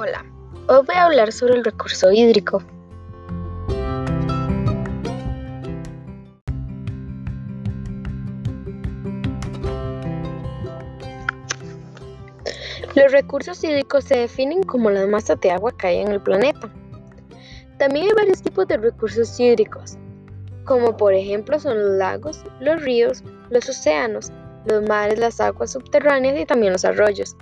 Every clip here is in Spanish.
Hola, hoy voy a hablar sobre el recurso hídrico. Los recursos hídricos se definen como las masas de agua que hay en el planeta. También hay varios tipos de recursos hídricos, como por ejemplo son los lagos, los ríos, los océanos, los mares, las aguas subterráneas y también los arroyos.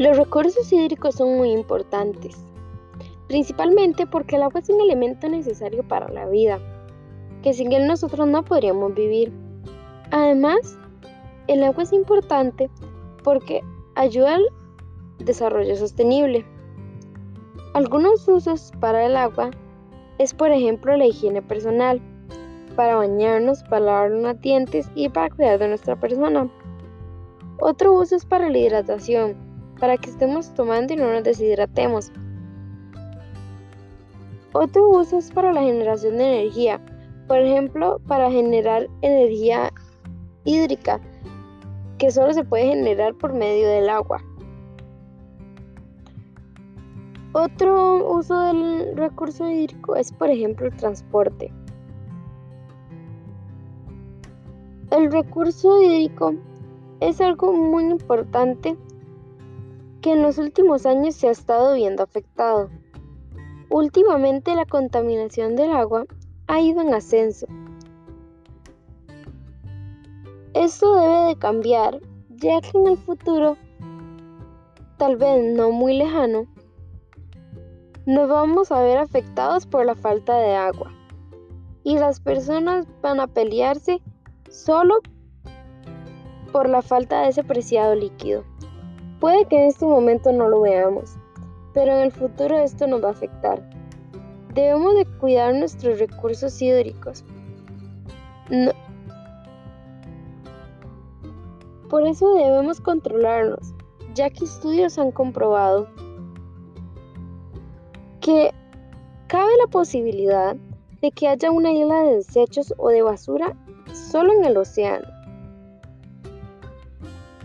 Los recursos hídricos son muy importantes, principalmente porque el agua es un elemento necesario para la vida, que sin él nosotros no podríamos vivir. Además, el agua es importante porque ayuda al desarrollo sostenible. Algunos usos para el agua es por ejemplo la higiene personal, para bañarnos, para lavar los dientes y para cuidar de nuestra persona. Otro uso es para la hidratación, para que estemos tomando y no nos deshidratemos. Otro uso es para la generación de energía, por ejemplo, para generar energía hídrica, que solo se puede generar por medio del agua. Otro uso del recurso hídrico es, por ejemplo, el transporte. El recurso hídrico es algo muy importante que en los últimos años se ha estado viendo afectado. Últimamente la contaminación del agua ha ido en ascenso. Esto debe de cambiar, ya que en el futuro, tal vez no muy lejano, nos vamos a ver afectados por la falta de agua y las personas van a pelearse solo por la falta de ese preciado líquido. Puede que en este momento no lo veamos, pero en el futuro esto nos va a afectar. Debemos de cuidar nuestros recursos hídricos. Por eso debemos controlarnos, ya que estudios han comprobado que cabe la posibilidad de que haya una isla de desechos o de basura solo en el océano.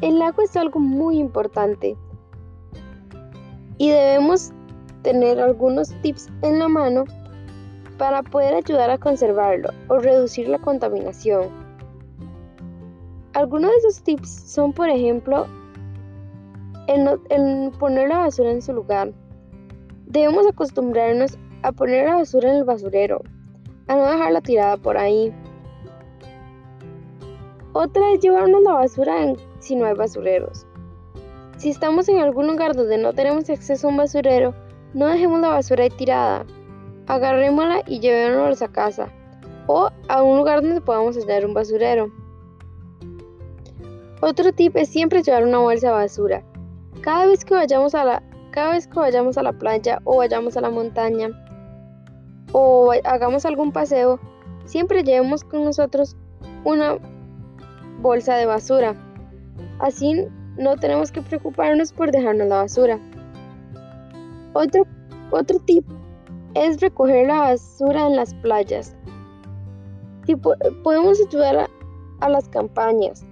El agua es algo muy importante y debemos tener algunos tips en la mano para poder ayudar a conservarlo o reducir la contaminación. Algunos de esos tips son, por ejemplo, el, poner la basura en su lugar, Debemos acostumbrarnos a poner la basura en el basurero, a no dejarla tirada por ahí. Otra es llevarnos la basura si no hay basureros. Si estamos en algún lugar donde no tenemos acceso a un basurero, no dejemos la basura tirada. Agarrémosla y llevémosla a casa o a un lugar donde podamos hallar un basurero. Otro tip es siempre llevar una bolsa de basura. Cada vez que vayamos a la, cada vez que vayamos a la playa o vayamos a la montaña o hagamos algún paseo, siempre llevemos con nosotros una bolsa de basura. Así no tenemos que preocuparnos por dejarnos la basura. Otro, otro tip es recoger la basura en las playas. podemos ayudar a las campañas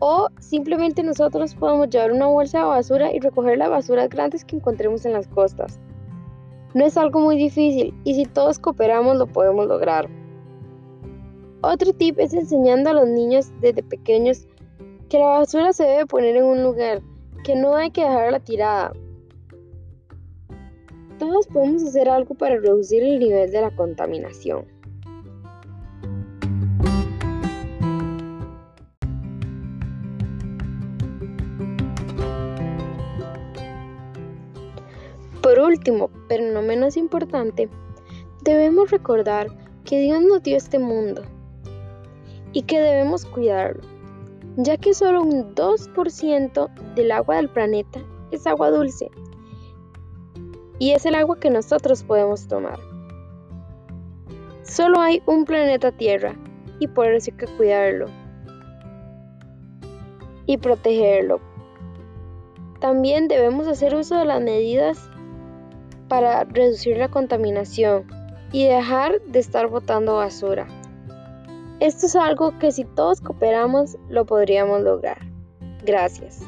o simplemente nosotros podemos llevar una bolsa de basura y recoger las basuras grandes que encontremos en las costas. No es algo muy difícil y si todos cooperamos lo podemos lograr. Otro tip es enseñando a los niños desde pequeños que la basura se debe poner en un lugar, que no hay que dejarla tirada. Todos podemos hacer algo para reducir el nivel de la contaminación. Por último, pero no menos importante, debemos recordar que Dios nos dio este mundo y que debemos cuidarlo, ya que solo un 2% del agua del planeta es agua dulce y es el agua que nosotros podemos tomar. Solo hay un planeta Tierra y por eso hay que cuidarlo y protegerlo. También debemos hacer uso de las medidas para reducir la contaminación, y dejar de estar botando basura. Esto es algo que si todos cooperamos lo podríamos lograr. Gracias.